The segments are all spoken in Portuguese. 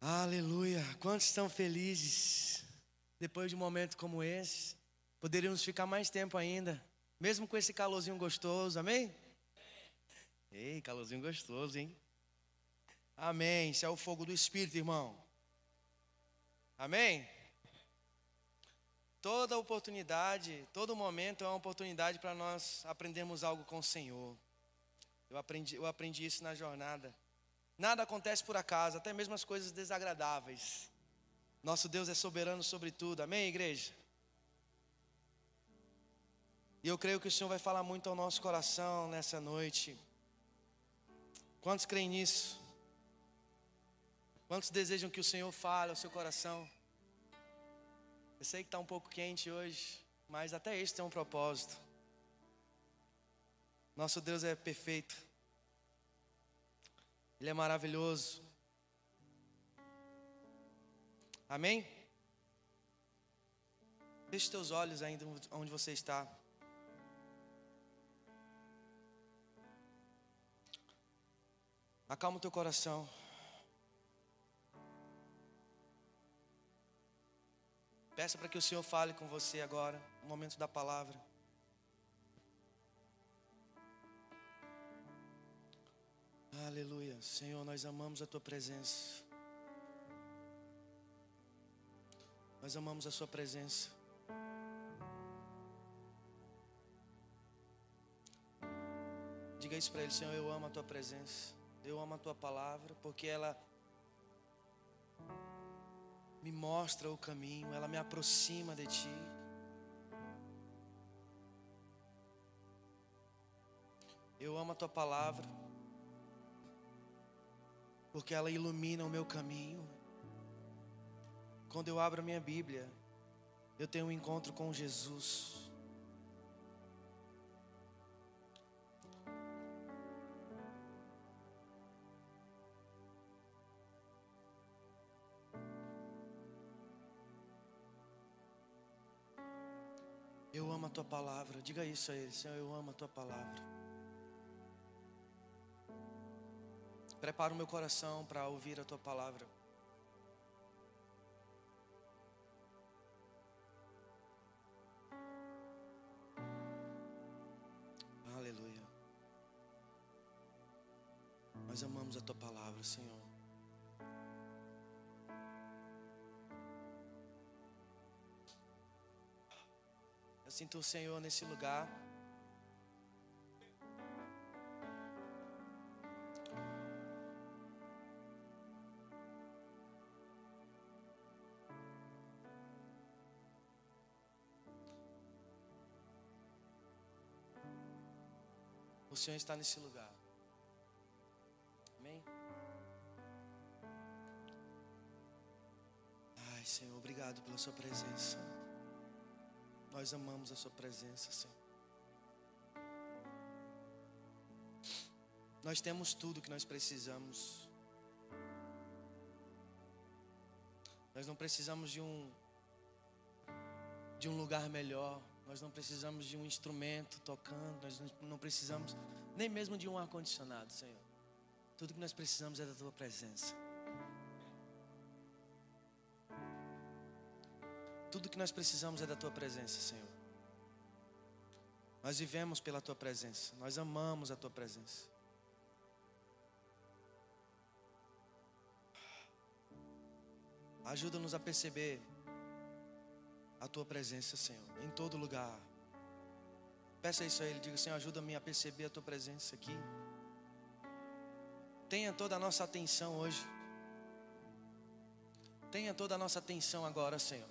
Aleluia. Quantos estão felizes depois de um momento como esse? Poderíamos ficar mais tempo ainda, mesmo com esse calorzinho gostoso, amém? Ei, calorzinho gostoso, hein? Amém. Isso é o fogo do Espírito, irmão. Amém? Toda oportunidade, todo momento é uma oportunidade para nós aprendermos algo com o Senhor. Eu aprendi, eu aprendi isso na jornada. Nada acontece por acaso, até mesmo as coisas desagradáveis. Nosso Deus é soberano sobre tudo, amém, igreja? E eu creio que o Senhor vai falar muito ao nosso coração nessa noite. Quantos creem nisso? Quantos desejam que o Senhor fale ao seu coração? Eu sei que está um pouco quente hoje, mas até isso tem um propósito. Nosso Deus é perfeito. Ele é maravilhoso. Amém? Feche teus olhos ainda onde você está. Acalma o teu coração. Peça para que o Senhor fale com você agora, no momento da palavra. Aleluia. Senhor, nós amamos a tua presença. Nós amamos a sua presença. Diga isso para ele, Senhor, eu amo a tua presença. Eu amo a tua palavra, porque ela me mostra o caminho, ela me aproxima de ti. Eu amo a tua palavra porque ela ilumina o meu caminho. Quando eu abro a minha Bíblia, eu tenho um encontro com Jesus. Eu amo a tua palavra. Diga isso a ele, Senhor, eu amo a tua palavra. Prepara o meu coração para ouvir a tua palavra. Aleluia. Nós amamos a tua palavra, Senhor. Eu sinto o Senhor nesse lugar. Senhor está nesse lugar. Amém? Ai, Senhor, obrigado pela Sua presença. Nós amamos a Sua presença, Senhor. Nós temos tudo que nós precisamos. Nós não precisamos de um de um lugar melhor. Nós não precisamos de um instrumento tocando, nós não precisamos nem mesmo de um ar-condicionado, Senhor. Tudo que nós precisamos é da Tua presença. Tudo que nós precisamos é da Tua presença, Senhor. Nós vivemos pela Tua presença, nós amamos a Tua presença. Ajuda-nos a perceber a tua presença, Senhor, em todo lugar. Peça isso a Ele, diga, Senhor, ajuda-me a perceber a tua presença aqui. Tenha toda a nossa atenção hoje. Tenha toda a nossa atenção agora, Senhor.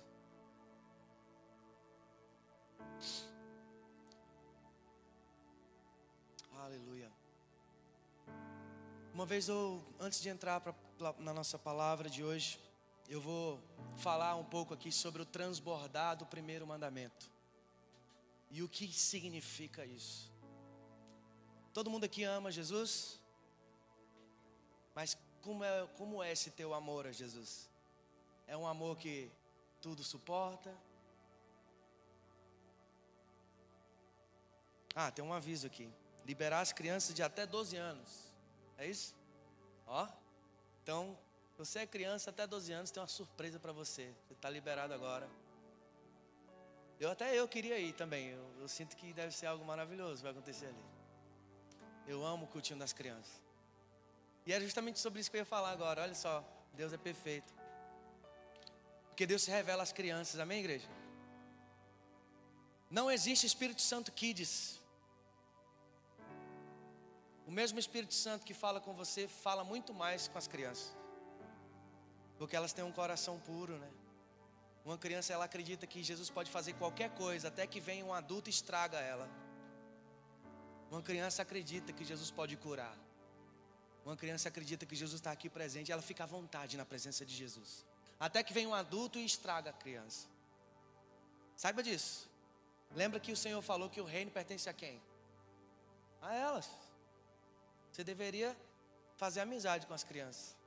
Aleluia. Uma vez eu, antes de entrar pra, na nossa palavra de hoje, eu vou falar um pouco aqui sobre o transbordar do primeiro mandamento. E o que significa isso? Todo mundo aqui ama Jesus? Mas como é, como é esse teu amor a Jesus? É um amor que tudo suporta? Ah, tem um aviso aqui. Liberar as crianças de até 12 anos. É isso? Ó. Então, Você é criança até 12 anos, tem uma surpresa para você. Você está liberado agora. Eu até eu queria ir também. Eu, eu, sinto que deve ser algo maravilhoso vai acontecer ali. Eu amo o cultinho das crianças. E é justamente sobre isso que eu ia falar agora. Olha só, Deus é perfeito. Porque Deus se revela às crianças, amém, igreja? Não existe Espírito Santo Kids. O mesmo Espírito Santo que fala com você fala muito mais com as crianças. Porque elas têm um coração puro, né? Uma criança ela acredita que Jesus pode fazer qualquer coisa, até que venha um adulto e estraga ela. Uma criança acredita que Jesus pode curar. Uma criança acredita que Jesus está aqui presente, ela fica à vontade na presença de Jesus. Até que vem um adulto e estraga a criança. Saiba disso. Lembra que o Senhor falou que o reino pertence a quem? A elas. Você deveria fazer amizade com as crianças.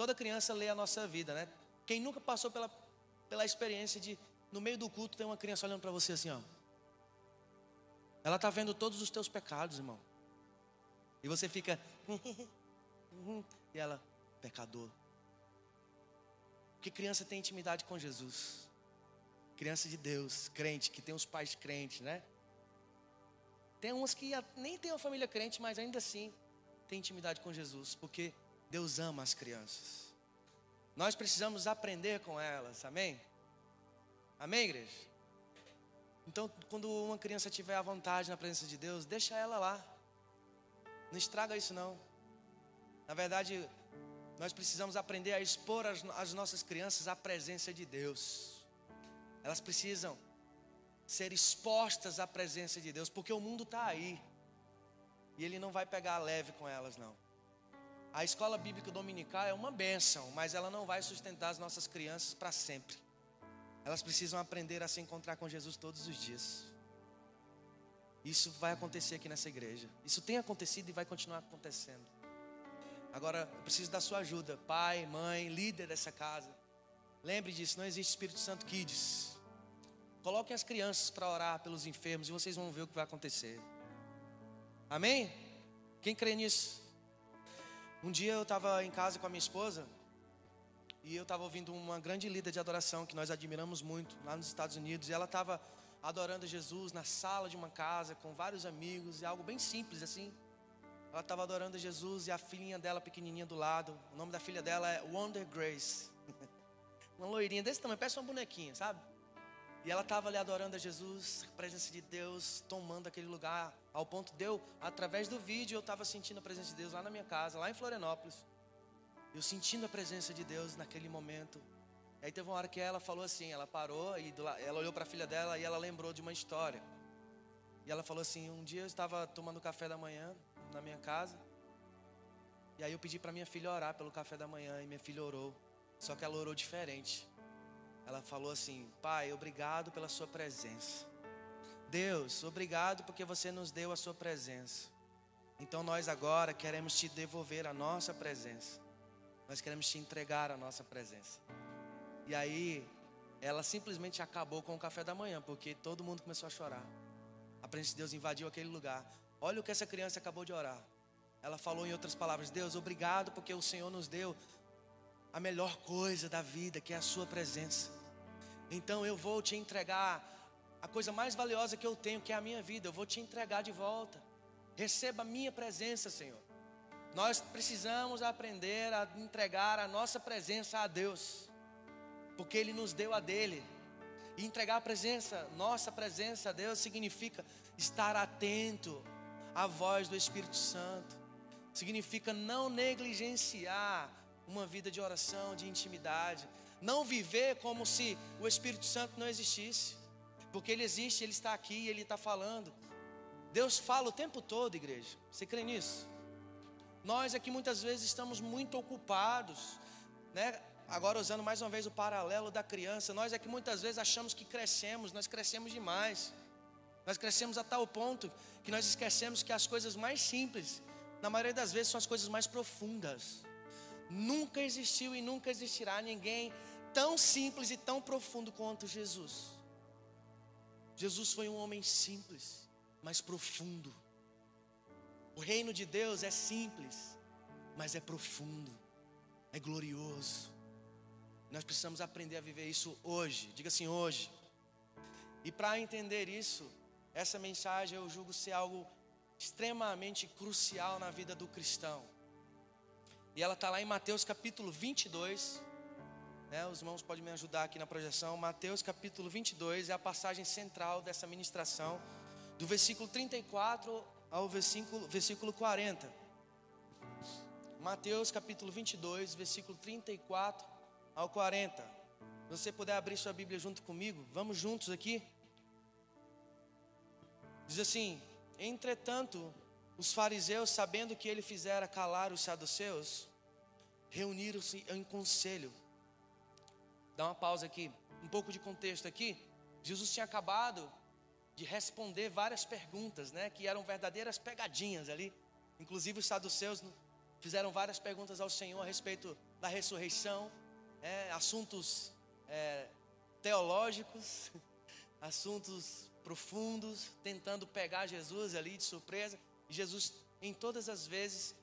Toda criança lê a nossa vida, né? Quem nunca passou pela, pela experiência de, no meio do culto, ter uma criança olhando para você assim, ó. Ela está vendo todos os teus pecados, irmão. E você fica. e ela, pecador. Porque criança tem intimidade com Jesus. Criança de Deus, crente, que tem os pais crentes, né? Tem umas que nem tem uma família crente, mas ainda assim tem intimidade com Jesus, porque Deus ama as crianças. Nós precisamos aprender com elas, amém? Amém, igreja? Então, quando uma criança tiver à vontade na presença de Deus, deixa ela lá. Não estraga isso não. Na verdade, nós precisamos aprender a expor as, as nossas crianças à presença de Deus. Elas precisam ser expostas à presença de Deus, porque o mundo está aí. E ele não vai pegar leve com elas, não. A escola bíblica dominical é uma bênção, mas ela não vai sustentar as nossas crianças para sempre. Elas precisam aprender a se encontrar com Jesus todos os dias. Isso vai acontecer aqui nessa igreja. Isso tem acontecido e vai continuar acontecendo. Agora, eu preciso da sua ajuda, pai, mãe, líder dessa casa. Lembre disso, não existe Espírito Santo Kids. Coloquem as crianças para orar pelos enfermos e vocês vão ver o que vai acontecer. Amém? Quem crê nisso? Um dia eu estava em casa com a minha esposa e eu estava ouvindo uma grande líder de adoração que nós admiramos muito lá nos Estados Unidos e ela estava adorando Jesus na sala de uma casa com vários amigos e algo bem simples assim. Ela estava adorando Jesus e a filhinha dela pequenininha do lado. O nome da filha dela é Wonder Grace. uma loirinha desse tamanho, parece uma bonequinha, sabe? E ela estava ali adorando a Jesus, a presença de Deus, tomando aquele lugar, ao ponto de eu, através do vídeo, eu estava sentindo a presença de Deus lá na minha casa, lá em Florianópolis. Eu sentindo a presença de Deus naquele momento. Aí teve uma hora que ela falou assim, ela parou e ela olhou para a filha dela e ela lembrou de uma história. E ela falou assim: um dia eu estava tomando café da manhã na minha casa. E aí eu pedi para minha filha orar pelo café da manhã e minha filha orou. Só que ela orou diferente. Ela falou assim: Pai, obrigado pela Sua presença. Deus, obrigado porque você nos deu a Sua presença. Então nós agora queremos te devolver a nossa presença. Nós queremos te entregar a nossa presença. E aí, ela simplesmente acabou com o café da manhã, porque todo mundo começou a chorar. A presença de Deus invadiu aquele lugar. Olha o que essa criança acabou de orar. Ela falou em outras palavras: Deus, obrigado porque o Senhor nos deu a melhor coisa da vida, que é a Sua presença. Então eu vou te entregar a coisa mais valiosa que eu tenho, que é a minha vida. Eu vou te entregar de volta. Receba a minha presença, Senhor. Nós precisamos aprender a entregar a nossa presença a Deus, porque Ele nos deu a dele. E entregar a presença, nossa presença a Deus, significa estar atento à voz do Espírito Santo, significa não negligenciar uma vida de oração, de intimidade. Não viver como se o Espírito Santo não existisse. Porque ele existe, ele está aqui, ele está falando. Deus fala o tempo todo, igreja. Você crê nisso? Nós aqui muitas vezes estamos muito ocupados, né? Agora usando mais uma vez o paralelo da criança, nós aqui muitas vezes achamos que crescemos, nós crescemos demais. Nós crescemos a tal ponto que nós esquecemos que as coisas mais simples, na maioria das vezes, são as coisas mais profundas. Nunca existiu e nunca existirá ninguém tão simples e tão profundo quanto Jesus. Jesus foi um homem simples, mas profundo. O reino de Deus é simples, mas é profundo. é glorioso. Nós precisamos aprender a viver isso hoje. Diga assim, hoje. E para entender isso, essa mensagem eu julgo ser algo extremamente crucial na vida do cristão. E ela está lá em Mateus capítulo 22. Né, os irmãos podem me ajudar aqui na projeção. Mateus capítulo 22 é a passagem central dessa ministração, do versículo 34 ao versículo, versículo 40. Mateus capítulo 22, versículo 34 ao 40. Se você puder abrir sua Bíblia junto comigo, vamos juntos aqui. Diz assim: Entretanto, os fariseus, sabendo que ele fizera calar os saduceus, reuniram-se em conselho. Dá uma pausa aqui, um pouco de contexto aqui. Jesus tinha acabado de responder várias perguntas, né, que eram verdadeiras pegadinhas ali. Inclusive os saduceus fizeram várias perguntas ao Senhor a respeito da ressurreição, é, assuntos é, teológicos, assuntos profundos, tentando pegar Jesus ali de surpresa. E Jesus, em todas as vezes,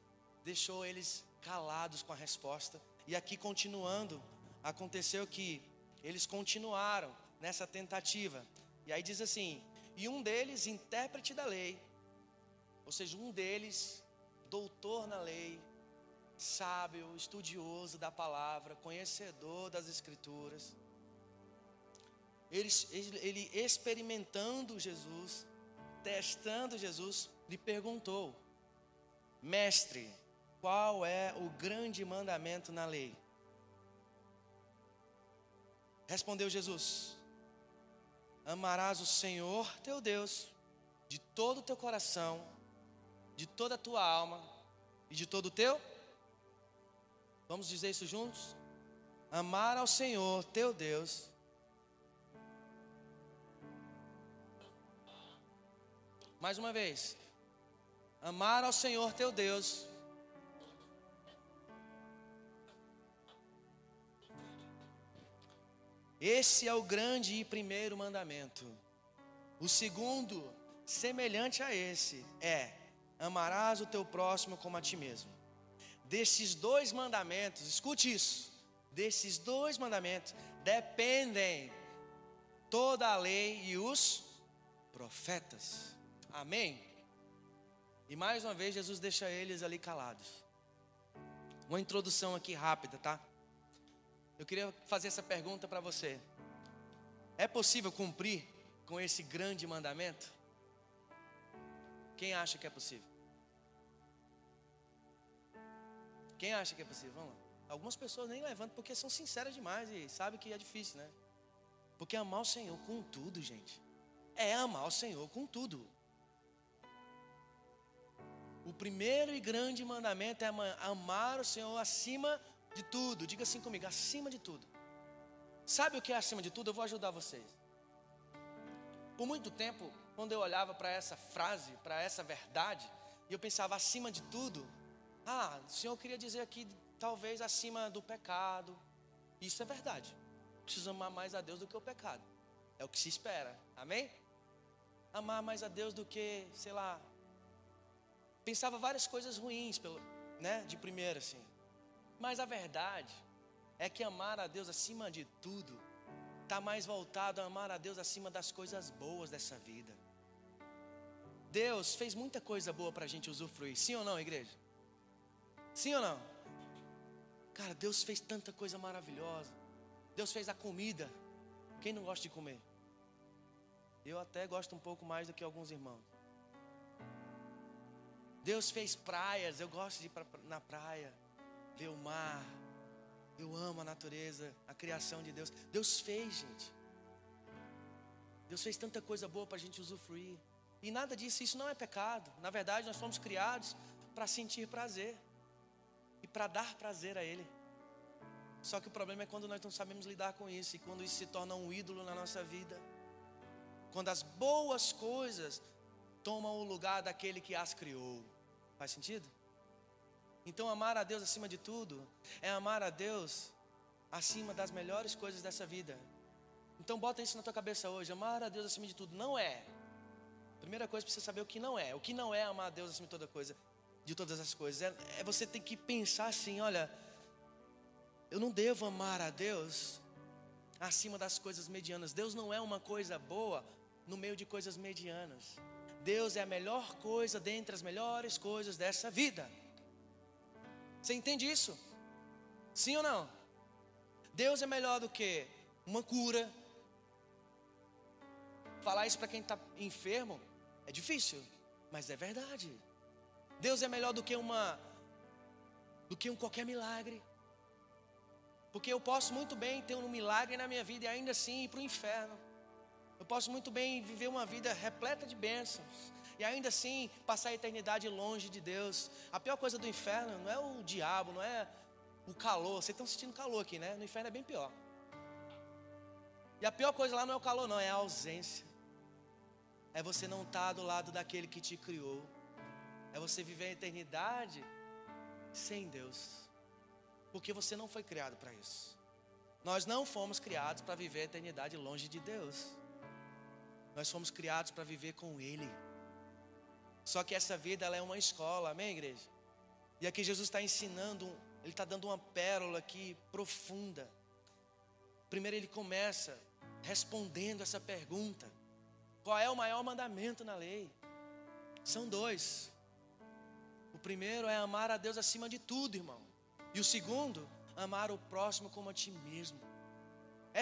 deixou eles calados com a resposta. E aqui continuando, aconteceu que eles continuaram nessa tentativa. E aí diz assim: e um deles, intérprete da lei, ou seja, um deles, doutor na lei, sábio, estudioso da palavra, conhecedor das escrituras, ele, ele, experimentando Jesus, testando Jesus, lhe perguntou: Mestre, qual é o grande mandamento na lei? Respondeu Jesus: Amarás o Senhor teu Deus de todo o teu coração, de toda a tua alma e de todo o teu. Vamos dizer isso juntos? Amar ao Senhor teu Deus Mais uma vez. Amar ao Senhor teu Deus. Esse é o grande e primeiro mandamento. O segundo, semelhante a esse, é: amarás o teu próximo como a ti mesmo. Desses dois mandamentos, escute isso. Desses dois mandamentos dependem toda a lei e os profetas. Amém? E mais uma vez Jesus deixa eles ali calados. Uma introdução aqui rápida, tá? Eu queria fazer essa pergunta para você. É possível cumprir com esse grande mandamento? Quem acha que é possível? Quem acha que é possível? Vamos lá. Algumas pessoas nem levantam porque são sinceras demais e sabem que é difícil, né? Porque amar o Senhor com tudo, gente, é amar o Senhor com tudo. O primeiro e grande mandamento é amar o Senhor acima de tudo. Diga assim comigo, acima de tudo. Sabe o que é acima de tudo? Eu vou ajudar vocês. Por muito tempo, quando eu olhava para essa frase, para essa verdade, e eu pensava acima de tudo, ah, o Senhor queria dizer aqui, talvez acima do pecado. Isso é verdade. Preciso amar mais a Deus do que o pecado. É o que se espera. Amém? Amar mais a Deus do que, sei lá, pensava várias coisas ruins, pelo, né, de primeira assim. Mas a verdade é que amar a Deus acima de tudo está mais voltado a amar a Deus acima das coisas boas dessa vida. Deus fez muita coisa boa para a gente usufruir, sim ou não, igreja? Sim ou não? Cara, Deus fez tanta coisa maravilhosa. Deus fez a comida. Quem não gosta de comer? Eu até gosto um pouco mais do que alguns irmãos. Deus fez praias, eu gosto de ir pra, na praia, ver o mar. Eu amo a natureza, a criação de Deus. Deus fez, gente. Deus fez tanta coisa boa para a gente usufruir. E nada disso, isso não é pecado. Na verdade, nós fomos criados para sentir prazer e para dar prazer a Ele. Só que o problema é quando nós não sabemos lidar com isso e quando isso se torna um ídolo na nossa vida. Quando as boas coisas tomam o lugar daquele que as criou. Faz sentido? Então, amar a Deus acima de tudo é amar a Deus acima das melhores coisas dessa vida. Então, bota isso na tua cabeça hoje: amar a Deus acima de tudo não é. Primeira coisa, precisa saber o que não é. O que não é amar a Deus acima de toda coisa, de todas as coisas. É, é você ter que pensar assim: olha, Eu não devo amar a Deus acima das coisas medianas. Deus não é uma coisa boa no meio de coisas medianas. Deus é a melhor coisa dentre as melhores coisas dessa vida. Você entende isso? Sim ou não? Deus é melhor do que uma cura. Falar isso para quem está enfermo é difícil, mas é verdade. Deus é melhor do que uma do que um qualquer milagre. Porque eu posso muito bem ter um milagre na minha vida e ainda assim ir para o inferno. Eu posso muito bem viver uma vida repleta de bênçãos e ainda assim passar a eternidade longe de Deus. A pior coisa do inferno não é o diabo, não é o calor. Vocês estão sentindo calor aqui, né? No inferno é bem pior. E a pior coisa lá não é o calor, não, é a ausência. É você não estar do lado daquele que te criou. É você viver a eternidade sem Deus. Porque você não foi criado para isso. Nós não fomos criados para viver a eternidade longe de Deus. Nós fomos criados para viver com Ele. Só que essa vida ela é uma escola, amém, igreja? E aqui Jesus está ensinando, Ele está dando uma pérola aqui profunda. Primeiro ele começa respondendo essa pergunta: qual é o maior mandamento na lei? São dois. O primeiro é amar a Deus acima de tudo, irmão. E o segundo, amar o próximo como a ti mesmo.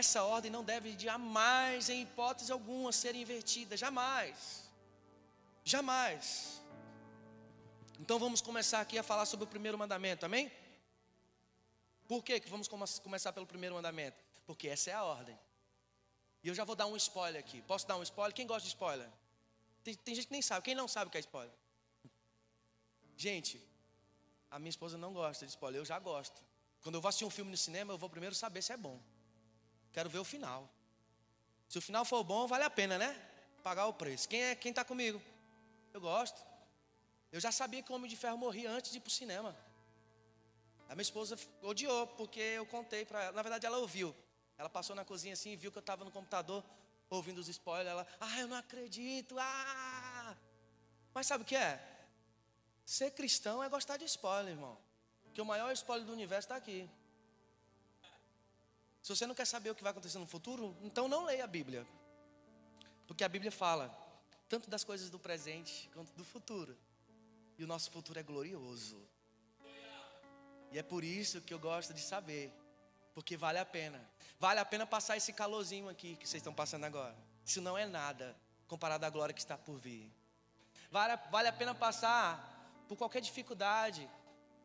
Essa ordem não deve jamais, em hipótese alguma, ser invertida, jamais. Jamais. Então vamos começar aqui a falar sobre o primeiro mandamento, amém? Por que, vamos começar pelo primeiro mandamento? Porque essa é a ordem. E eu já vou dar um spoiler aqui. Posso dar um spoiler? Quem gosta de spoiler? Tem, tem gente que nem sabe. Quem não sabe o que é spoiler? Gente, a minha esposa não gosta de spoiler, eu já gosto. Quando eu vou assistir um filme no cinema, eu vou primeiro saber se é bom. Quero ver o final. Se o final for bom, vale a pena, né? Pagar o preço. Quem é quem está comigo? Eu gosto. Eu já sabia que o Homem de Ferro morria antes de ir para o cinema. A minha esposa odiou, porque eu contei para ela. Na verdade, ela ouviu. Ela passou na cozinha assim e viu que eu estava no computador ouvindo os spoilers. Ela, ah, eu não acredito, ah. Mas sabe o que é? Ser cristão é gostar de spoiler, irmão. Que o maior spoiler do universo está aqui. Se você não quer saber o que vai acontecer no futuro, então não leia a Bíblia. Porque a Bíblia fala tanto das coisas do presente quanto do futuro. E o nosso futuro é glorioso. E é por isso que eu gosto de saber. Porque vale a pena. Vale a pena passar esse calorzinho aqui que vocês estão passando agora. Isso não é nada comparado à glória que está por vir. Vale, vale a pena passar por qualquer dificuldade,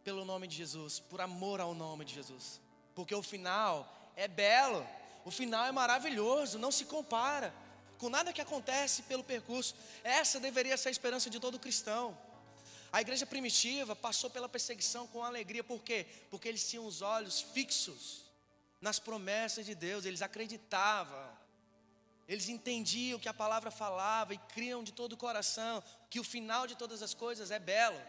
pelo nome de Jesus, por amor ao nome de Jesus. Porque o final é belo, o final é maravilhoso, não se compara com nada que acontece pelo percurso. Essa deveria ser a esperança de todo cristão. A igreja primitiva passou pela perseguição com alegria, por quê? Porque eles tinham os olhos fixos nas promessas de Deus, eles acreditavam, eles entendiam o que a palavra falava e criam de todo o coração que o final de todas as coisas é belo.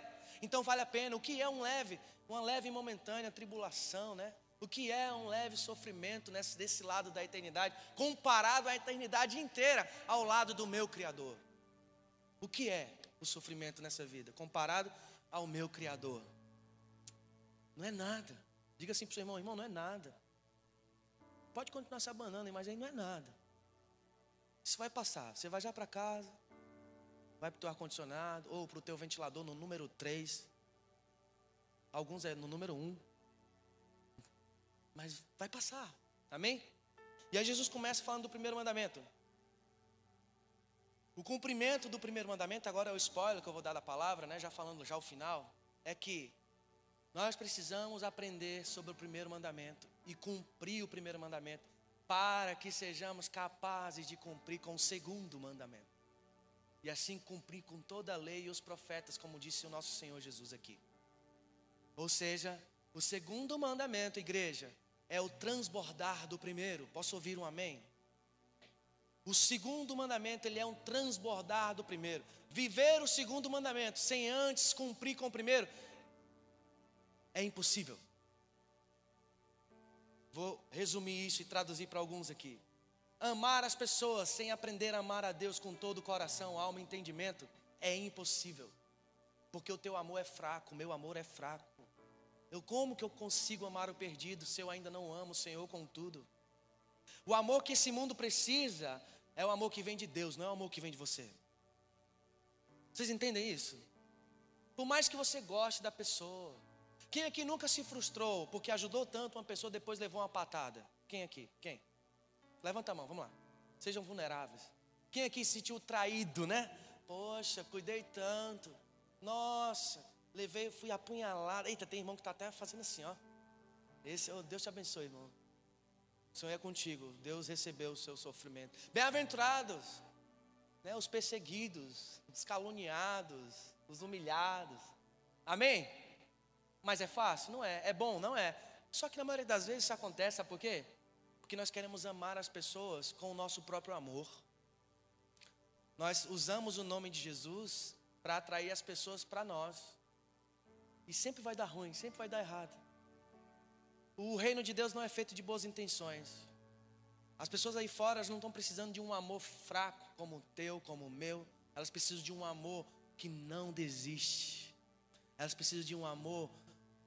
Então vale a pena. O que é um leve, uma leve e momentânea tribulação, né? O que é um leve sofrimento nesse, desse lado da eternidade, comparado à eternidade inteira ao lado do meu Criador? O que é o sofrimento nessa vida, comparado ao meu Criador? Não é nada. Diga assim para o seu irmão: irmão, não é nada. Pode continuar se abanando, mas aí não é nada. Isso vai passar. Você vai já para casa, vai para o teu ar-condicionado ou para o teu ventilador no número 3. Alguns é no número 1. Mas vai passar. Amém? E aí Jesus começa falando do primeiro mandamento. O cumprimento do primeiro mandamento, agora é o spoiler que eu vou dar da palavra, né? Já falando já o final, é que nós precisamos aprender sobre o primeiro mandamento e cumprir o primeiro mandamento para que sejamos capazes de cumprir com o segundo mandamento. E assim cumprir com toda a lei e os profetas, como disse o nosso Senhor Jesus aqui. Ou seja, o segundo mandamento, igreja, é o transbordar do primeiro. Posso ouvir um amém? O segundo mandamento, ele é um transbordar do primeiro. Viver o segundo mandamento sem antes cumprir com o primeiro é impossível. Vou resumir isso e traduzir para alguns aqui. Amar as pessoas sem aprender a amar a Deus com todo o coração, alma e entendimento é impossível. Porque o teu amor é fraco, o meu amor é fraco. Eu como que eu consigo amar o perdido se eu ainda não amo o Senhor com tudo? O amor que esse mundo precisa é o amor que vem de Deus, não é o amor que vem de você. Vocês entendem isso? Por mais que você goste da pessoa, quem aqui nunca se frustrou porque ajudou tanto uma pessoa depois levou uma patada? Quem aqui? Quem? Levanta a mão, vamos lá. Sejam vulneráveis. Quem aqui se sentiu traído, né? Poxa, cuidei tanto. Nossa, levei, fui apunhalado. Eita, tem irmão que está até fazendo assim, ó. Esse, oh, Deus te abençoe, irmão. O Senhor é contigo. Deus recebeu o seu sofrimento. Bem-aventurados, né, os perseguidos, os caluniados, os humilhados. Amém? Mas é fácil? Não é. É bom? Não é. Só que na maioria das vezes isso acontece, sabe por quê? Porque nós queremos amar as pessoas com o nosso próprio amor. Nós usamos o nome de Jesus para atrair as pessoas para nós. E sempre vai dar ruim, sempre vai dar errado. O reino de Deus não é feito de boas intenções. As pessoas aí fora não estão precisando de um amor fraco como o teu, como o meu. Elas precisam de um amor que não desiste. Elas precisam de um amor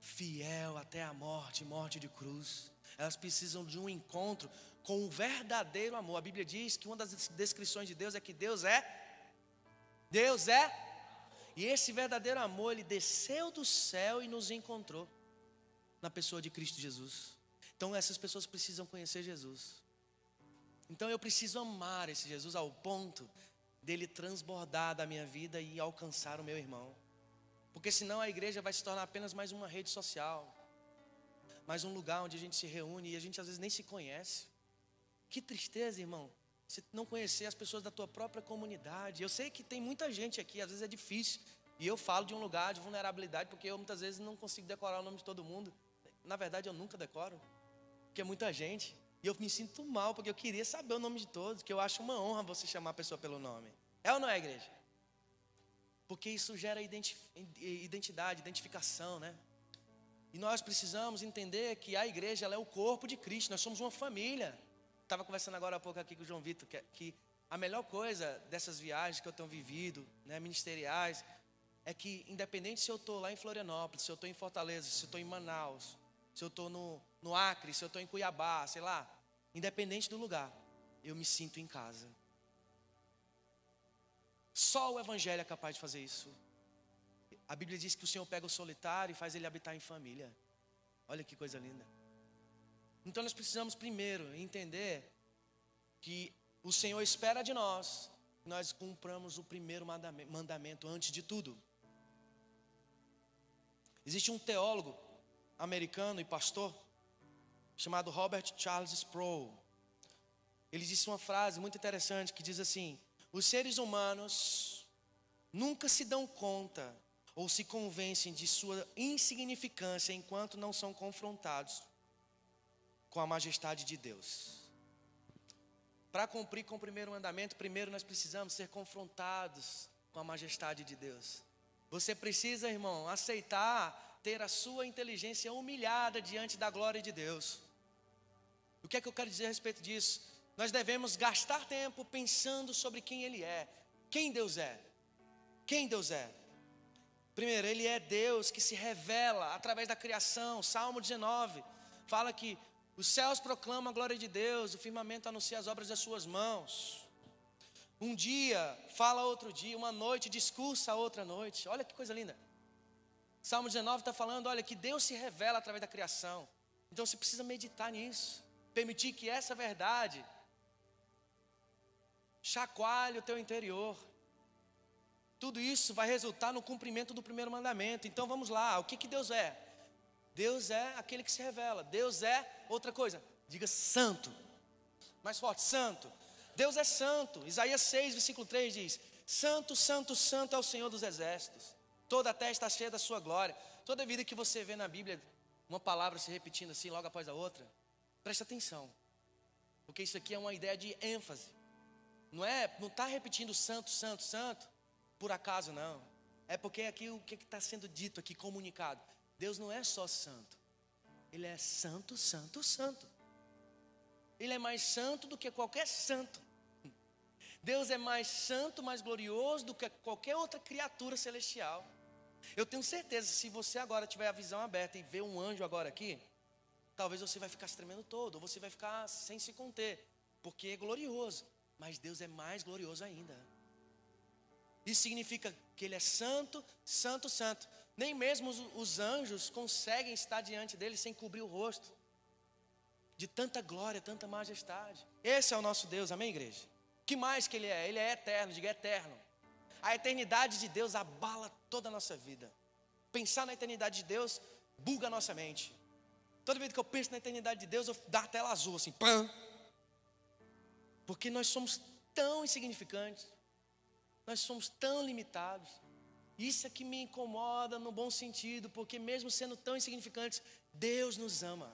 fiel até a morte, morte de cruz. Elas precisam de um encontro com o verdadeiro amor. A Bíblia diz que uma das descrições de Deus é que Deus é Deus é e esse verdadeiro amor, ele desceu do céu e nos encontrou na pessoa de Cristo Jesus. Então essas pessoas precisam conhecer Jesus. Então eu preciso amar esse Jesus ao ponto dele transbordar da minha vida e alcançar o meu irmão. Porque senão a igreja vai se tornar apenas mais uma rede social, mais um lugar onde a gente se reúne e a gente às vezes nem se conhece. Que tristeza, irmão, você não conhecer as pessoas da tua própria comunidade. Eu sei que tem muita gente aqui, às vezes é difícil. E eu falo de um lugar de vulnerabilidade, porque eu muitas vezes não consigo decorar o nome de todo mundo. Na verdade, eu nunca decoro, porque é muita gente. E eu me sinto mal, porque eu queria saber o nome de todos, que eu acho uma honra você chamar a pessoa pelo nome. É ou não é, igreja? Porque isso gera identidade, identificação, né? E nós precisamos entender que a igreja é o corpo de Cristo, nós somos uma família. Estava conversando agora há pouco aqui com o João Vitor, que, que a melhor coisa dessas viagens que eu tenho vivido, né, ministeriais, é que independente se eu estou lá em Florianópolis, se eu estou em Fortaleza, se eu estou em Manaus, se eu estou no, no Acre, se eu estou em Cuiabá, sei lá, independente do lugar, eu me sinto em casa. Só o Evangelho é capaz de fazer isso. A Bíblia diz que o Senhor pega o solitário e faz ele habitar em família. Olha que coisa linda. Então nós precisamos primeiro entender que o Senhor espera de nós que nós cumpramos o primeiro mandamento antes de tudo. Existe um teólogo americano e pastor chamado Robert Charles Sproul. Ele disse uma frase muito interessante que diz assim: Os seres humanos nunca se dão conta ou se convencem de sua insignificância enquanto não são confrontados com a majestade de Deus. Para cumprir com o primeiro mandamento, primeiro nós precisamos ser confrontados com a majestade de Deus. Você precisa, irmão, aceitar ter a sua inteligência humilhada diante da glória de Deus. O que é que eu quero dizer a respeito disso? Nós devemos gastar tempo pensando sobre quem Ele é, quem Deus é. Quem Deus é? Primeiro, Ele é Deus que se revela através da criação. Salmo 19 fala que os céus proclamam a glória de Deus, o firmamento anuncia as obras das suas mãos. Um dia fala outro dia, uma noite discursa outra noite. Olha que coisa linda. Salmo 19 está falando, olha, que Deus se revela através da criação. Então você precisa meditar nisso. Permitir que essa verdade chacoalhe o teu interior. Tudo isso vai resultar no cumprimento do primeiro mandamento. Então vamos lá, o que, que Deus é? Deus é aquele que se revela. Deus é outra coisa. Diga santo. Mais forte, santo. Deus é santo. Isaías 6, versículo 3 diz: Santo, santo, santo é o Senhor dos exércitos. Toda a terra está cheia da sua glória. Toda vida que você vê na Bíblia, uma palavra se repetindo assim, logo após a outra, preste atenção. Porque isso aqui é uma ideia de ênfase. Não é, não está repetindo santo, santo, santo, por acaso não. É porque aqui o que está sendo dito aqui, comunicado. Deus não é só santo. Ele é santo, santo, santo. Ele é mais santo do que qualquer santo. Deus é mais santo, mais glorioso do que qualquer outra criatura celestial. Eu tenho certeza, se você agora tiver a visão aberta e ver um anjo agora aqui, talvez você vai ficar se tremendo todo, ou você vai ficar sem se conter, porque é glorioso. Mas Deus é mais glorioso ainda. Isso significa que Ele é santo, santo, santo. Nem mesmo os, os anjos conseguem estar diante dele sem cobrir o rosto. De tanta glória, tanta majestade. Esse é o nosso Deus, amém, igreja? que mais que Ele é? Ele é eterno, diga eterno. A eternidade de Deus abala toda a nossa vida. Pensar na eternidade de Deus buga a nossa mente. Toda vez que eu penso na eternidade de Deus, eu dá a tela azul, assim, pã. Porque nós somos tão insignificantes, nós somos tão limitados. Isso é que me incomoda no bom sentido, porque mesmo sendo tão insignificantes, Deus nos ama.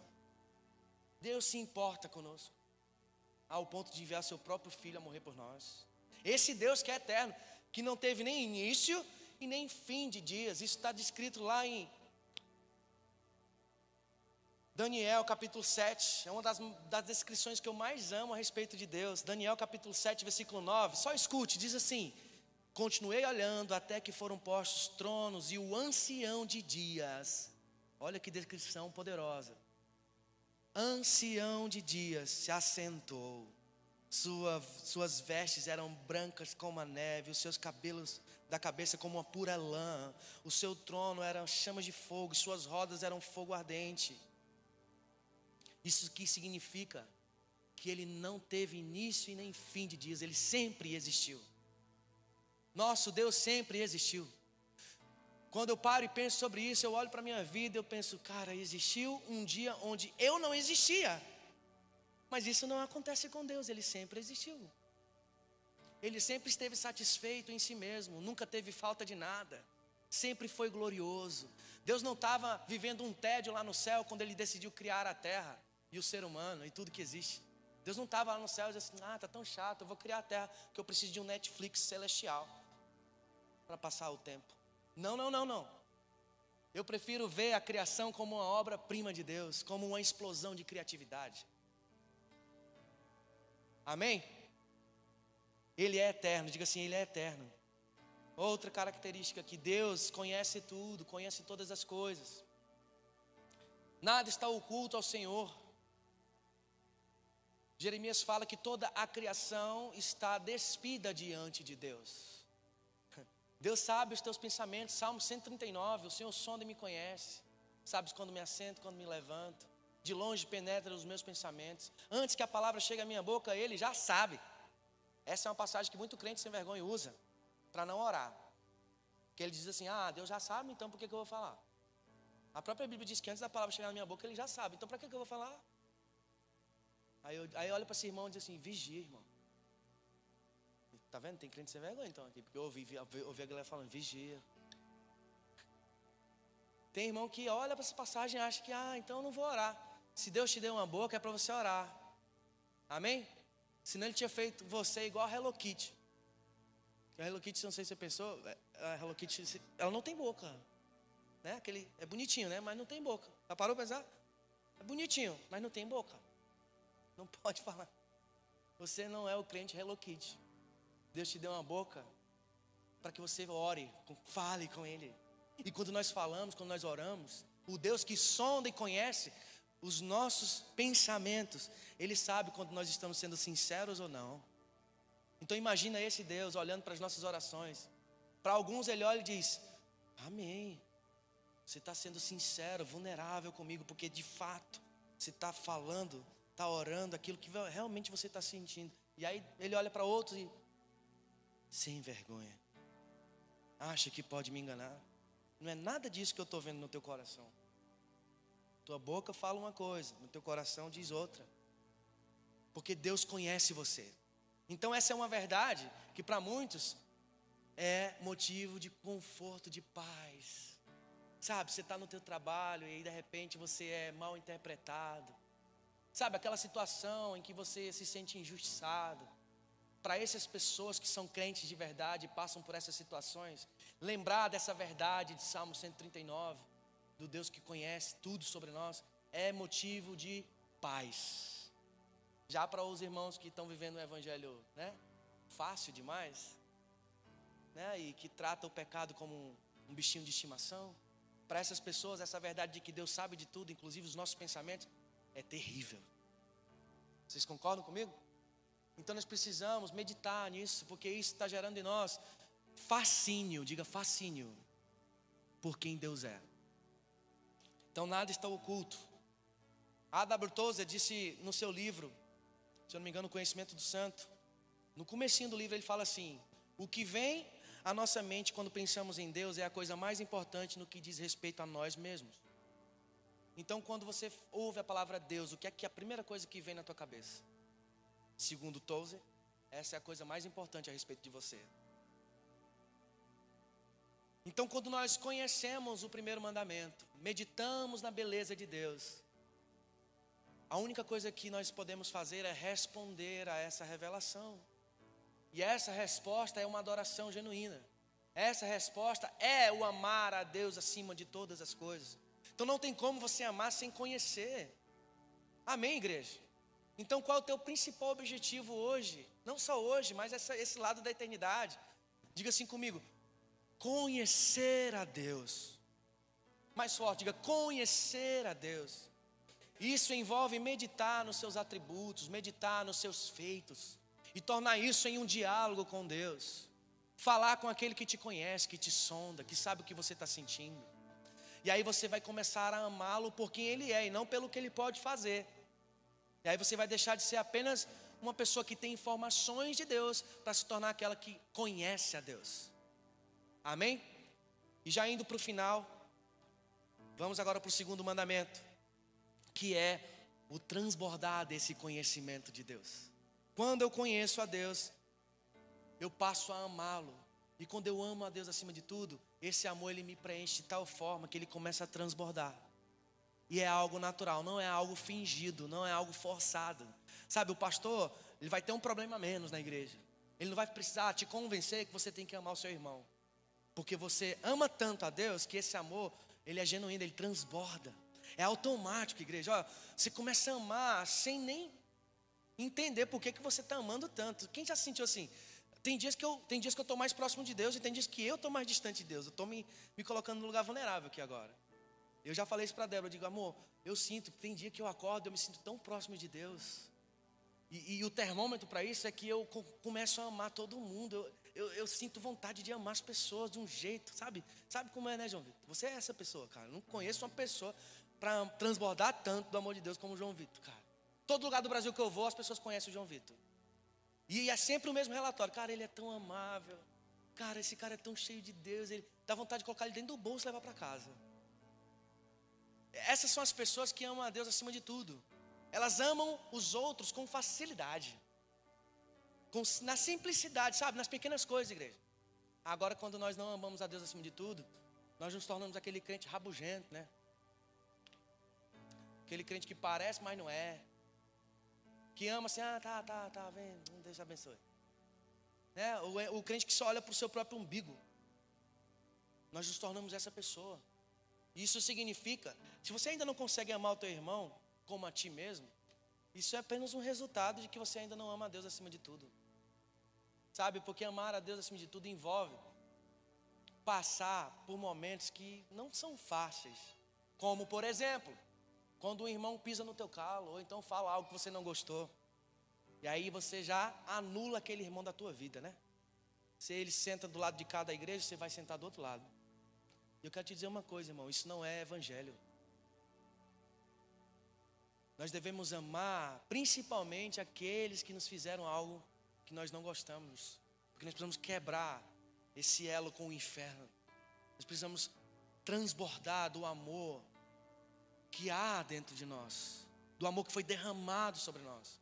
Deus se importa conosco, ao ponto de enviar seu próprio filho a morrer por nós. Esse Deus que é eterno, que não teve nem início e nem fim de dias. Isso está descrito lá em Daniel capítulo 7, é uma das, das, descrições que eu mais amo a respeito de Deus. Daniel capítulo 7, versículo 9. Só escute, diz assim: Continuei olhando até que foram postos tronos e o ancião de dias. Olha que descrição poderosa. Ancião de dias se assentou. Sua, suas vestes eram brancas como a neve, os seus cabelos da cabeça como uma pura lã. O seu trono era chamas de fogo, suas rodas eram fogo ardente. Isso que significa que ele não teve início e nem fim de dias, ele sempre existiu. Nosso Deus sempre existiu. Quando eu paro e penso sobre isso, eu olho para a minha vida eu penso, cara, existiu um dia onde eu não existia. Mas isso não acontece com Deus, ele sempre existiu. Ele sempre esteve satisfeito em si mesmo, nunca teve falta de nada, sempre foi glorioso. Deus não estava vivendo um tédio lá no céu quando ele decidiu criar a terra e o ser humano e tudo que existe. Deus não estava lá no céu e disse assim: ah, tá tão chato, eu vou criar a terra, que eu preciso de um Netflix celestial para passar o tempo. Não, não, não, não. Eu prefiro ver a criação como uma obra-prima de Deus, como uma explosão de criatividade. Amém? Ele é eterno, diga assim: Ele é eterno. Outra característica que Deus conhece tudo, conhece todas as coisas. Nada está oculto ao Senhor. Jeremias fala que toda a criação está despida diante de Deus. Deus sabe os teus pensamentos, Salmo 139, o Senhor sonda e me conhece. Sabes quando me assento, quando me levanto. De longe penetra os meus pensamentos. Antes que a palavra chegue à minha boca, Ele já sabe. Essa é uma passagem que muito crente sem vergonha usa para não orar. Que ele diz assim: Ah, Deus já sabe, então por que, que eu vou falar? A própria Bíblia diz que antes da palavra chegar na minha boca, Ele já sabe, então para que, que eu vou falar? Aí, eu, aí olha para esse irmão e diz assim: vigia, irmão. Tá vendo? Tem crente sem vergonha então aqui, porque eu ouvi, ouvi a galera falando: vigia. Tem irmão que olha para essa passagem e acha que, ah, então eu não vou orar. Se Deus te deu uma boca, é para você orar. Amém? Senão ele tinha feito você igual a Hello Kitty. A Hello Kitty, não sei se você pensou, é, a Hello Kitty, ela não tem boca. Né? Aquele, é bonitinho, né? Mas não tem boca. Já parou para pensar? É bonitinho, mas não tem boca. Não pode falar. Você não é o crente Hello Kitty. Deus te deu uma boca para que você ore, fale com Ele. E quando nós falamos, quando nós oramos, o Deus que sonda e conhece os nossos pensamentos, Ele sabe quando nós estamos sendo sinceros ou não. Então imagina esse Deus olhando para as nossas orações. Para alguns Ele olha e diz: Amém. Você está sendo sincero, vulnerável comigo, porque de fato você está falando está orando aquilo que realmente você está sentindo. E aí ele olha para outros e, sem vergonha, acha que pode me enganar. Não é nada disso que eu estou vendo no teu coração. Tua boca fala uma coisa, no teu coração diz outra. Porque Deus conhece você. Então essa é uma verdade que para muitos é motivo de conforto, de paz. Sabe, você está no teu trabalho e aí de repente você é mal interpretado. Sabe, aquela situação em que você se sente injustiçado. Para essas pessoas que são crentes de verdade e passam por essas situações, lembrar dessa verdade de Salmo 139, do Deus que conhece tudo sobre nós, é motivo de paz. Já para os irmãos que estão vivendo o evangelho, né? Fácil demais, né? E que trata o pecado como um bichinho de estimação. Para essas pessoas, essa verdade de que Deus sabe de tudo, inclusive os nossos pensamentos, é terrível. Vocês concordam comigo? Então nós precisamos meditar nisso, porque isso está gerando em nós fascínio, diga fascínio, por quem Deus é. Então nada está oculto. A W. Tozer disse no seu livro, se eu não me engano, o Conhecimento do Santo, no comecinho do livro ele fala assim: o que vem à nossa mente quando pensamos em Deus é a coisa mais importante no que diz respeito a nós mesmos. Então, quando você ouve a palavra Deus, o que é que a primeira coisa que vem na tua cabeça? Segundo Tozer, essa é a coisa mais importante a respeito de você. Então, quando nós conhecemos o primeiro mandamento, meditamos na beleza de Deus, a única coisa que nós podemos fazer é responder a essa revelação. E essa resposta é uma adoração genuína. Essa resposta é o amar a Deus acima de todas as coisas. Então não tem como você amar sem conhecer. Amém, igreja? Então qual é o teu principal objetivo hoje? Não só hoje, mas essa, esse lado da eternidade. Diga assim comigo: conhecer a Deus. Mais forte, diga conhecer a Deus. Isso envolve meditar nos seus atributos, meditar nos seus feitos e tornar isso em um diálogo com Deus. Falar com aquele que te conhece, que te sonda, que sabe o que você está sentindo. E aí você vai começar a amá-lo por quem ele é e não pelo que ele pode fazer. E aí você vai deixar de ser apenas uma pessoa que tem informações de Deus para se tornar aquela que conhece a Deus. Amém? E já indo para o final, vamos agora para o segundo mandamento, que é o transbordar desse conhecimento de Deus. Quando eu conheço a Deus, eu passo a amá-lo. E quando eu amo a Deus acima de tudo, esse amor ele me preenche de tal forma que ele começa a transbordar. E é algo natural, não é algo fingido, não é algo forçado. Sabe, o pastor, ele vai ter um problema menos na igreja. Ele não vai precisar te convencer que você tem que amar o seu irmão. Porque você ama tanto a Deus que esse amor, ele é genuíno, ele transborda. É automático, igreja. Ó, você começa a amar sem nem entender por que, que você está amando tanto. Quem já se sentiu assim? Tem dias que eu tem dias que eu estou mais próximo de Deus e tem dias que eu estou mais distante de Deus. Eu estou me, me colocando no lugar vulnerável aqui agora. Eu já falei isso para Débora, eu digo, amor, eu sinto, tem dia que eu acordo, eu me sinto tão próximo de Deus. E, e o termômetro para isso é que eu começo a amar todo mundo. Eu, eu, eu, sinto vontade de amar as pessoas de um jeito, sabe? Sabe como é, né, João Vitor? Você é essa pessoa, cara. Eu não conheço uma pessoa para transbordar tanto do amor de Deus como o João Vitor, cara. Todo lugar do Brasil que eu vou, as pessoas conhecem o João Vitor. E é sempre o mesmo relatório. Cara, ele é tão amável. Cara, esse cara é tão cheio de Deus. Ele dá vontade de colocar ele dentro do bolso e levar para casa. Essas são as pessoas que amam a Deus acima de tudo. Elas amam os outros com facilidade. Com, na simplicidade, sabe? Nas pequenas coisas, igreja. Agora, quando nós não amamos a Deus acima de tudo, nós nos tornamos aquele crente rabugento, né? Aquele crente que parece, mas não é que ama assim, ah, tá, tá, tá, vem, Deus abençoe. Né? O, o crente que só olha para o seu próprio umbigo. Nós nos tornamos essa pessoa. Isso significa, se você ainda não consegue amar o teu irmão como a ti mesmo, isso é apenas um resultado de que você ainda não ama a Deus acima de tudo. Sabe, porque amar a Deus acima de tudo envolve passar por momentos que não são fáceis. Como, por exemplo, quando um irmão pisa no teu calo, ou então fala algo que você não gostou. E aí você já anula aquele irmão da tua vida, né? Se ele senta do lado de cada igreja, você vai sentar do outro lado. Eu quero te dizer uma coisa, irmão, isso não é evangelho. Nós devemos amar principalmente aqueles que nos fizeram algo que nós não gostamos. Porque nós precisamos quebrar esse elo com o inferno. Nós precisamos transbordar do amor que há dentro de nós, do amor que foi derramado sobre nós.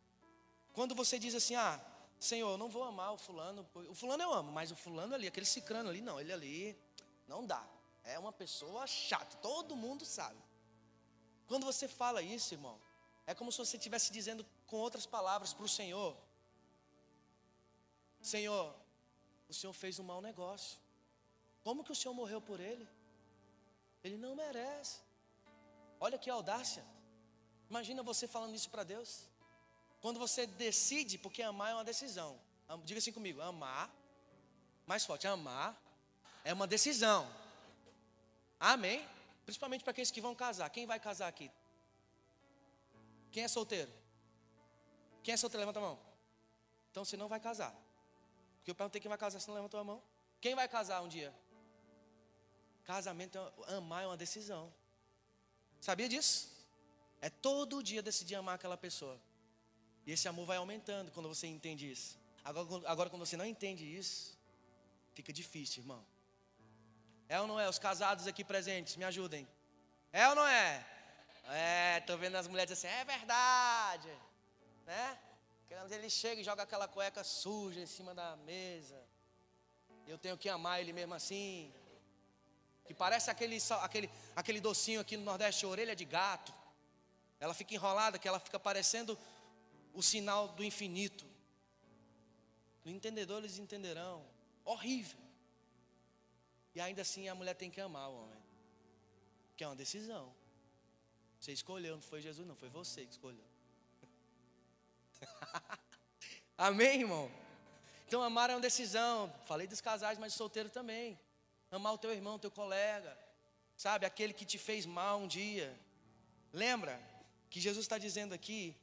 Quando você diz assim, ah, Senhor, eu não vou amar o fulano, o fulano eu amo, mas o fulano ali, aquele cicrano ali, não, ele ali, não dá. É uma pessoa chata, todo mundo sabe. Quando você fala isso, irmão, é como se você estivesse dizendo com outras palavras para o Senhor: Senhor, o Senhor fez um mau negócio. Como que o Senhor morreu por ele? Ele não merece. Olha que audácia. Imagina você falando isso para Deus. Quando você decide, porque amar é uma decisão. Diga assim comigo: amar, mais forte, amar é uma decisão. Amém? Principalmente para aqueles que vão casar. Quem vai casar aqui? Quem é solteiro? Quem é solteiro? Levanta a mão. Então você não vai casar. Porque eu perguntei quem vai casar, você não levantou a mão. Quem vai casar um dia? Casamento, é, amar é uma decisão. Sabia disso? É todo dia decidir amar aquela pessoa. E esse amor vai aumentando quando você entende isso. Agora, agora quando você não entende isso, fica difícil, irmão. É ou não é? Os casados aqui presentes, me ajudem. É ou não é? É, tô vendo as mulheres assim, é verdade. Né? Ele chega e joga aquela cueca suja em cima da mesa. Eu tenho que amar ele mesmo assim. Que parece aquele, aquele, aquele docinho aqui no Nordeste, orelha de gato. Ela fica enrolada, que ela fica parecendo o sinal do infinito. No entendedor eles entenderão. Horrível. E ainda assim a mulher tem que amar o homem. Que é uma decisão. Você escolheu, não foi Jesus, não, foi você que escolheu. Amém, irmão? Então amar é uma decisão. Falei dos casais, mas solteiro também. Amar o teu irmão, teu colega. Sabe, aquele que te fez mal um dia. Lembra que Jesus está dizendo aqui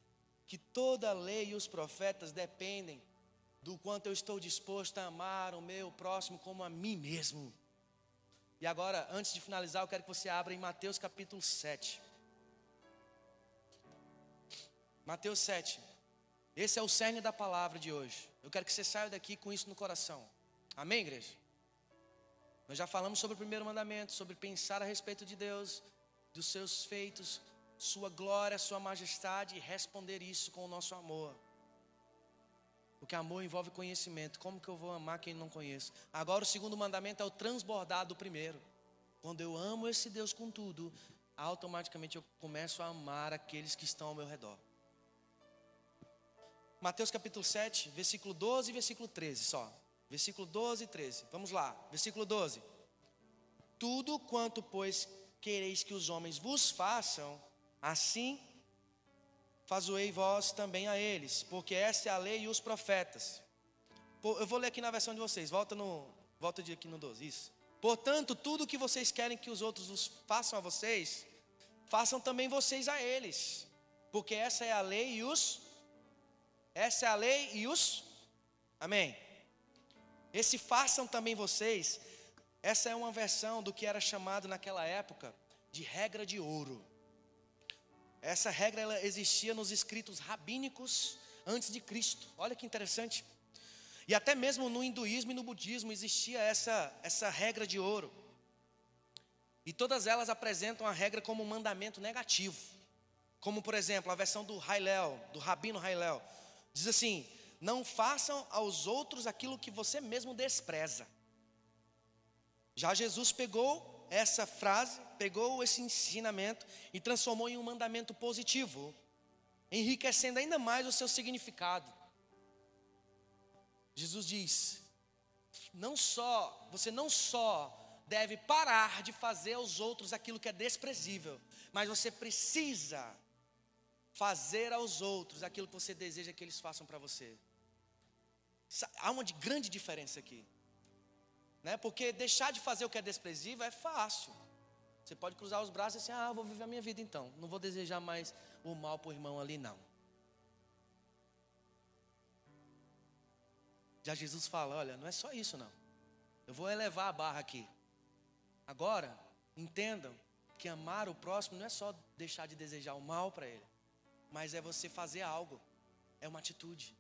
que toda a lei e os profetas dependem do quanto eu estou disposto a amar o meu próximo como a mim mesmo. E agora, antes de finalizar, eu quero que você abra em Mateus capítulo 7. Mateus 7. Esse é o cerne da palavra de hoje. Eu quero que você saia daqui com isso no coração. Amém, igreja? Nós já falamos sobre o primeiro mandamento, sobre pensar a respeito de Deus, dos seus feitos, sua glória, sua majestade e responder isso com o nosso amor. Porque amor envolve conhecimento. Como que eu vou amar quem não conheço? Agora o segundo mandamento é o transbordar do primeiro. Quando eu amo esse Deus com tudo, automaticamente eu começo a amar aqueles que estão ao meu redor. Mateus capítulo 7, versículo 12 e versículo 13 só. Versículo 12 e 13. Vamos lá. Versículo 12. Tudo quanto, pois, quereis que os homens vos façam, assim fazoei vós também a eles, porque essa é a lei e os profetas. Eu vou ler aqui na versão de vocês, volta no, volta de aqui no 12, isso. Portanto, tudo que vocês querem que os outros os façam a vocês, façam também vocês a eles, porque essa é a lei e os essa é a lei e os. Amém. Esse façam também vocês. Essa é uma versão do que era chamado naquela época de regra de ouro. Essa regra ela existia nos escritos rabínicos antes de Cristo. Olha que interessante. E até mesmo no hinduísmo e no budismo existia essa, essa regra de ouro. E todas elas apresentam a regra como um mandamento negativo. Como, por exemplo, a versão do Hailel, do Rabino Hailel. Diz assim: Não façam aos outros aquilo que você mesmo despreza. Já Jesus pegou essa frase, pegou esse ensinamento e transformou em um mandamento positivo, enriquecendo ainda mais o seu significado. Jesus diz: não só, você não só deve parar de fazer aos outros aquilo que é desprezível, mas você precisa fazer aos outros aquilo que você deseja que eles façam para você. Há uma grande diferença aqui. Né? Porque deixar de fazer o que é desprezível é fácil. Você pode cruzar os braços e assim, ah, vou viver a minha vida então. Não vou desejar mais o mal para o irmão ali, não. Já Jesus fala, olha, não é só isso não. Eu vou elevar a barra aqui. Agora, entendam que amar o próximo não é só deixar de desejar o mal para ele mas é você fazer algo, é uma atitude,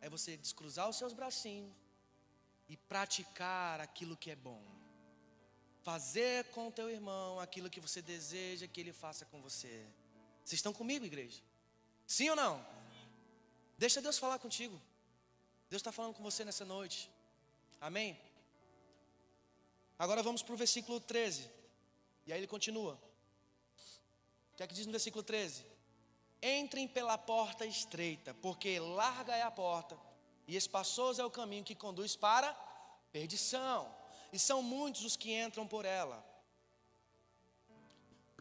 é você descruzar os seus bracinhos e praticar aquilo que é bom, fazer com o teu irmão aquilo que você deseja que ele faça com você. Vocês estão comigo, igreja? Sim ou não? Deixa Deus falar contigo. Deus está falando com você nessa noite. Amém? Agora vamos para o versículo 13. E aí ele continua. O que é que diz no versículo 13? Entrem pela porta estreita, porque larga é a porta e espaçoso é o caminho que conduz para perdição, e são muitos os que entram por ela.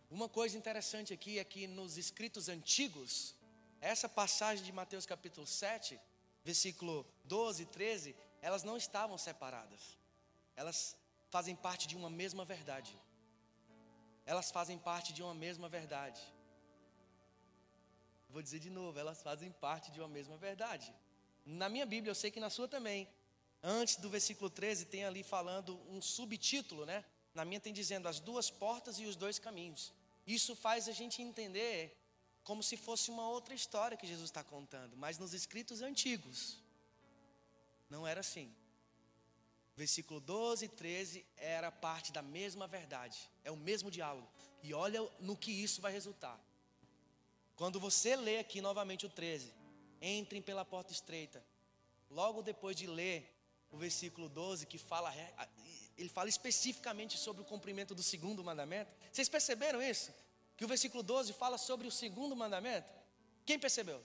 Uma coisa interessante aqui é que nos escritos antigos, essa passagem de Mateus capítulo 7, versículo 12 e 13, elas não estavam separadas. Elas fazem parte de uma mesma verdade. elas fazem parte de uma mesma verdade. Vou dizer de novo, elas fazem parte de uma mesma verdade. Na minha Bíblia, eu sei que na sua também. Antes do versículo 13 tem ali falando um subtítulo, né? Na minha tem dizendo as duas portas e os dois caminhos. Isso faz a gente entender como se fosse uma outra história que Jesus está contando, mas nos escritos antigos não era assim. Versículo 12 e 13 era parte da mesma verdade, é o mesmo diálogo. E olha no que isso vai resultar. Quando você lê aqui novamente o 13, entrem pela porta estreita. Logo depois de ler o versículo 12, que fala, ele fala especificamente sobre o cumprimento do segundo mandamento. Vocês perceberam isso? Que o versículo 12 fala sobre o segundo mandamento. Quem percebeu?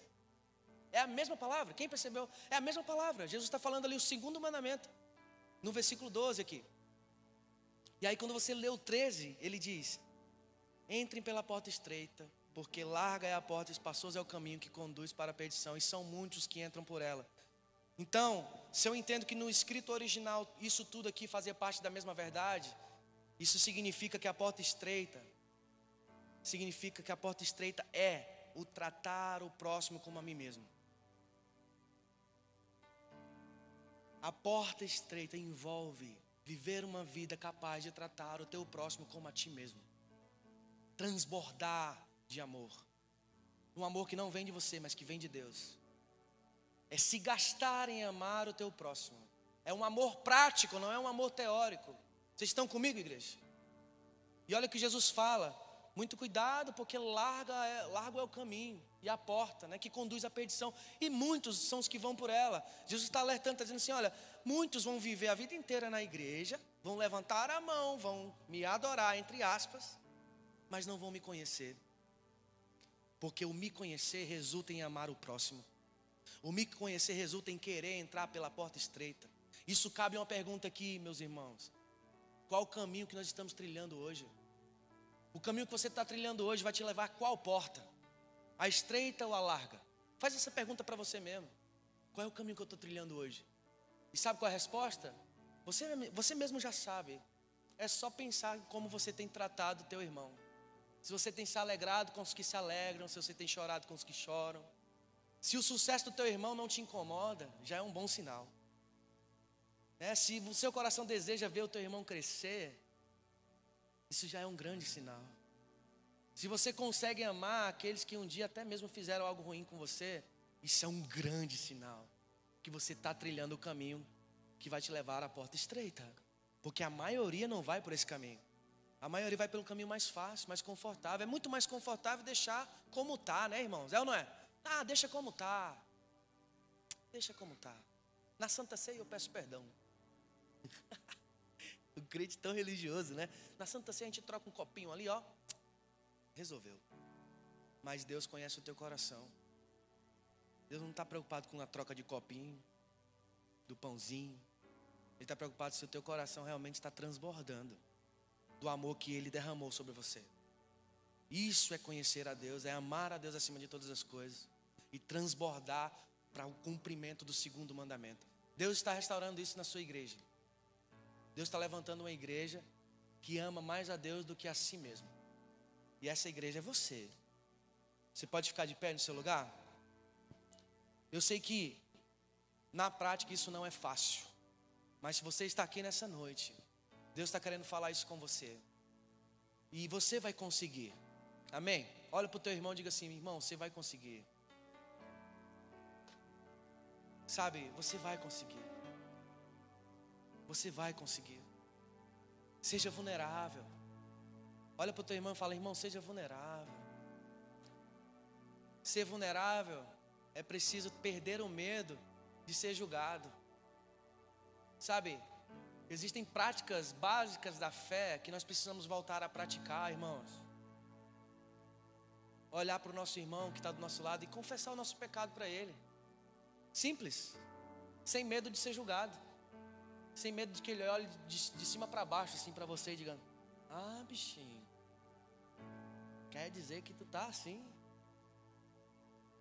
É a mesma palavra. Quem percebeu? É a mesma palavra. Jesus está falando ali o segundo mandamento. No versículo 12 aqui. E aí, quando você lê o 13, ele diz: Entrem pela porta estreita, porque larga é a porta, espaçoso é o caminho que conduz para a perdição, e são muitos que entram por ela. Então, se eu entendo que no escrito original isso tudo aqui fazia parte da mesma verdade, isso significa que a porta estreita significa que a porta estreita é o tratar o próximo como a mim mesmo. A porta estreita envolve viver uma vida capaz de tratar o teu próximo como a ti mesmo. Transbordar de amor. Um amor que não vem de você, mas que vem de Deus. É se gastar em amar o teu próximo. É um amor prático, não é um amor teórico. Vocês estão comigo, igreja? E olha o que Jesus fala. Muito cuidado, porque larga é, largo é o caminho e a porta, né, que conduz à perdição. E muitos são os que vão por ela. Jesus está alertando, está dizendo assim: olha, muitos vão viver a vida inteira na igreja, vão levantar a mão, vão me adorar, entre aspas, mas não vão me conhecer. Porque o me conhecer resulta em amar o próximo. O me conhecer resulta em querer entrar pela porta estreita. Isso cabe uma pergunta aqui, meus irmãos. Qual o caminho que nós estamos trilhando hoje? O caminho que você está trilhando hoje vai te levar a qual porta? A estreita ou a larga? Faz essa pergunta para você mesmo. Qual é o caminho que eu estou trilhando hoje? E sabe qual é a resposta? Você, você mesmo já sabe. É só pensar em como você tem tratado teu irmão. Se você tem se alegrado com os que se alegram, se você tem chorado com os que choram. Se o sucesso do teu irmão não te incomoda, já é um bom sinal. É, se o seu coração deseja ver o teu irmão crescer, isso já é um grande sinal. Se você consegue amar aqueles que um dia até mesmo fizeram algo ruim com você, isso é um grande sinal que você está trilhando o caminho que vai te levar à porta estreita. Porque a maioria não vai por esse caminho. A maioria vai pelo caminho mais fácil, mais confortável. É muito mais confortável deixar como está, né, irmãos? É ou não é? Ah, deixa como está. Deixa como está. Na Santa Ceia eu peço perdão. o crente tão religioso, né? Na Santa Ceia a gente troca um copinho ali, ó. Resolveu. Mas Deus conhece o teu coração. Deus não está preocupado com a troca de copinho, do pãozinho. Ele está preocupado se o teu coração realmente está transbordando do amor que Ele derramou sobre você. Isso é conhecer a Deus, é amar a Deus acima de todas as coisas e transbordar para o cumprimento do segundo mandamento. Deus está restaurando isso na sua igreja. Deus está levantando uma igreja que ama mais a Deus do que a si mesmo. E essa igreja é você. Você pode ficar de pé no seu lugar? Eu sei que na prática isso não é fácil. Mas se você está aqui nessa noite, Deus está querendo falar isso com você. E você vai conseguir. Amém? Olha para o teu irmão e diga assim: irmão, você vai conseguir. Sabe, você vai conseguir. Você vai conseguir. Seja vulnerável. Olha para o teu irmão e fala: irmão, seja vulnerável. Ser vulnerável é preciso perder o medo de ser julgado. Sabe, existem práticas básicas da fé que nós precisamos voltar a praticar, irmãos. Olhar para o nosso irmão que está do nosso lado e confessar o nosso pecado para ele. Simples, sem medo de ser julgado sem medo de que ele olhe de, de cima para baixo, assim, para você e diga: Ah, bichinho, quer dizer que tu tá assim?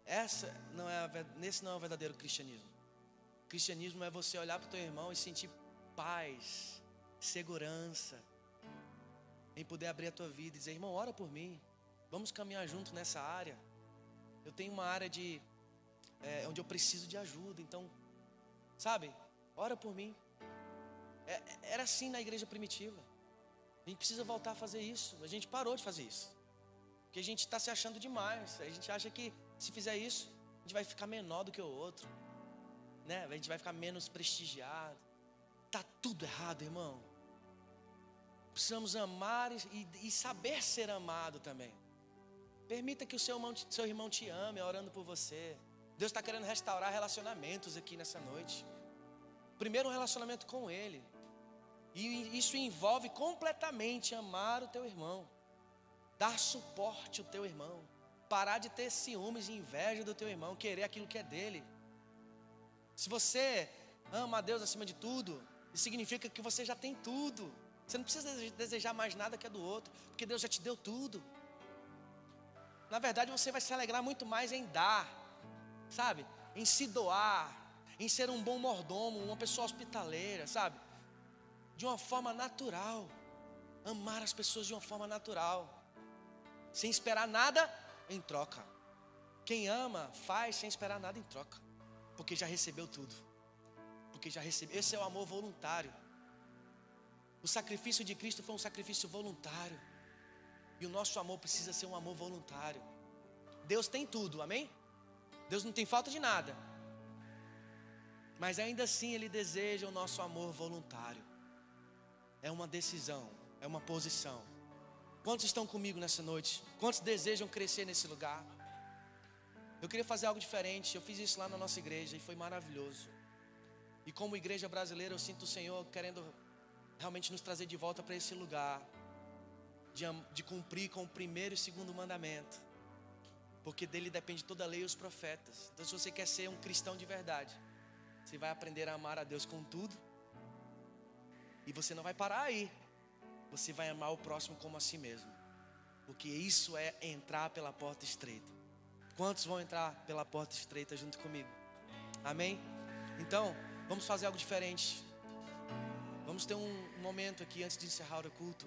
Essa não é, nesse não é o verdadeiro cristianismo. O cristianismo é você olhar para o teu irmão e sentir paz, segurança. em poder abrir a tua vida e dizer, irmão, ora por mim. Vamos caminhar junto nessa área. Eu tenho uma área de é, onde eu preciso de ajuda. Então, sabe, ora por mim. É, era assim na igreja primitiva. A gente precisa voltar a fazer isso. A gente parou de fazer isso. Porque a gente está se achando demais. A gente acha que se fizer isso, a gente vai ficar menor do que o outro. Né? A gente vai ficar menos prestigiado. Tá tudo errado, irmão. Precisamos amar e, e saber ser amado também. Permita que o seu irmão, seu irmão te ame orando por você. Deus está querendo restaurar relacionamentos aqui nessa noite. Primeiro, um relacionamento com Ele. E isso envolve completamente amar o teu irmão, dar suporte ao teu irmão, parar de ter ciúmes e inveja do teu irmão, querer aquilo que é dele. Se você ama a Deus acima de tudo, isso significa que você já tem tudo. Você não precisa desejar mais nada que é do outro, porque Deus já te deu tudo. Na verdade, você vai se alegrar muito mais em dar, sabe? Em se doar, em ser um bom mordomo, uma pessoa hospitaleira, sabe? De uma forma natural. Amar as pessoas de uma forma natural. Sem esperar nada em troca. Quem ama, faz sem esperar nada em troca. Porque já recebeu tudo. Porque já recebeu. Esse é o amor voluntário. O sacrifício de Cristo foi um sacrifício voluntário. E o nosso amor precisa ser um amor voluntário. Deus tem tudo, amém? Deus não tem falta de nada. Mas ainda assim Ele deseja o nosso amor voluntário. É uma decisão, é uma posição. Quantos estão comigo nessa noite? Quantos desejam crescer nesse lugar? Eu queria fazer algo diferente. Eu fiz isso lá na nossa igreja e foi maravilhoso. E como igreja brasileira, eu sinto o Senhor querendo realmente nos trazer de volta para esse lugar de, de cumprir com o primeiro e segundo mandamento, porque dele depende toda a lei e os profetas. Então, se você quer ser um cristão de verdade, você vai aprender a amar a Deus com tudo, e você não vai parar aí, você vai amar o próximo como a si mesmo, porque isso é entrar pela porta estreita. Quantos vão entrar pela porta estreita junto comigo? Amém? Então, vamos fazer algo diferente. Vamos ter um momento aqui antes de encerrar o culto.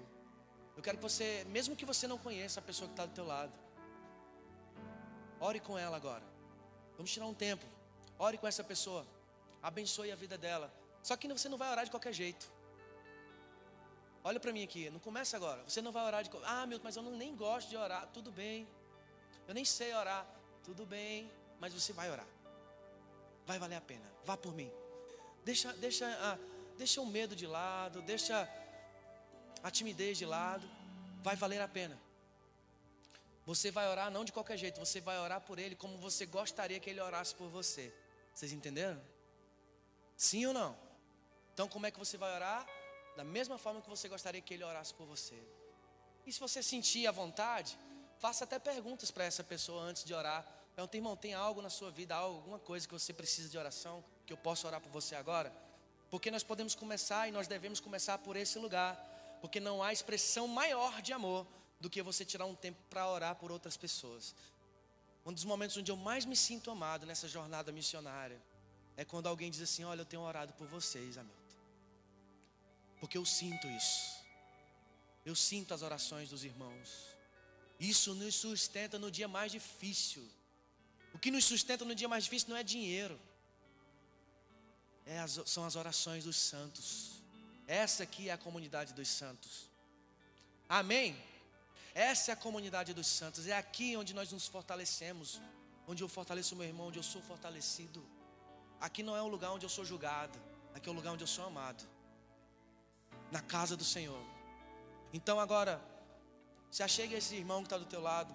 Eu quero que você, mesmo que você não conheça a pessoa que está do teu lado, ore com ela agora. Vamos tirar um tempo. Ore com essa pessoa. Abençoe a vida dela. Só que você não vai orar de qualquer jeito. Olha para mim aqui, não começa agora. Você não vai orar de Ah, meu, mas eu não, nem gosto de orar. Tudo bem. Eu nem sei orar. Tudo bem, mas você vai orar. Vai valer a pena. Vá por mim. Deixa, deixa a Deixa o medo de lado, deixa a timidez de lado, vai valer a pena. Você vai orar não de qualquer jeito, você vai orar por ele como você gostaria que ele orasse por você. Vocês entenderam? Sim ou não? Então, como é que você vai orar? Da mesma forma que você gostaria que ele orasse por você. E se você sentir a vontade, faça até perguntas para essa pessoa antes de orar. Pergunta, irmão, tem algo na sua vida, alguma coisa que você precisa de oração, que eu possa orar por você agora? Porque nós podemos começar e nós devemos começar por esse lugar. Porque não há expressão maior de amor do que você tirar um tempo para orar por outras pessoas. Um dos momentos onde eu mais me sinto amado nessa jornada missionária é quando alguém diz assim: Olha, eu tenho orado por vocês, Hamilton. Porque eu sinto isso. Eu sinto as orações dos irmãos. Isso nos sustenta no dia mais difícil. O que nos sustenta no dia mais difícil não é dinheiro é as, são as orações dos santos. Essa aqui é a comunidade dos santos. Amém? Essa é a comunidade dos santos. É aqui onde nós nos fortalecemos. Onde eu fortaleço meu irmão, onde eu sou fortalecido. Aqui não é o lugar onde eu sou julgado. Aqui é o lugar onde eu sou amado. Na casa do Senhor. Então agora, se achegue esse irmão que está do teu lado.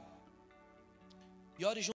E ore junto.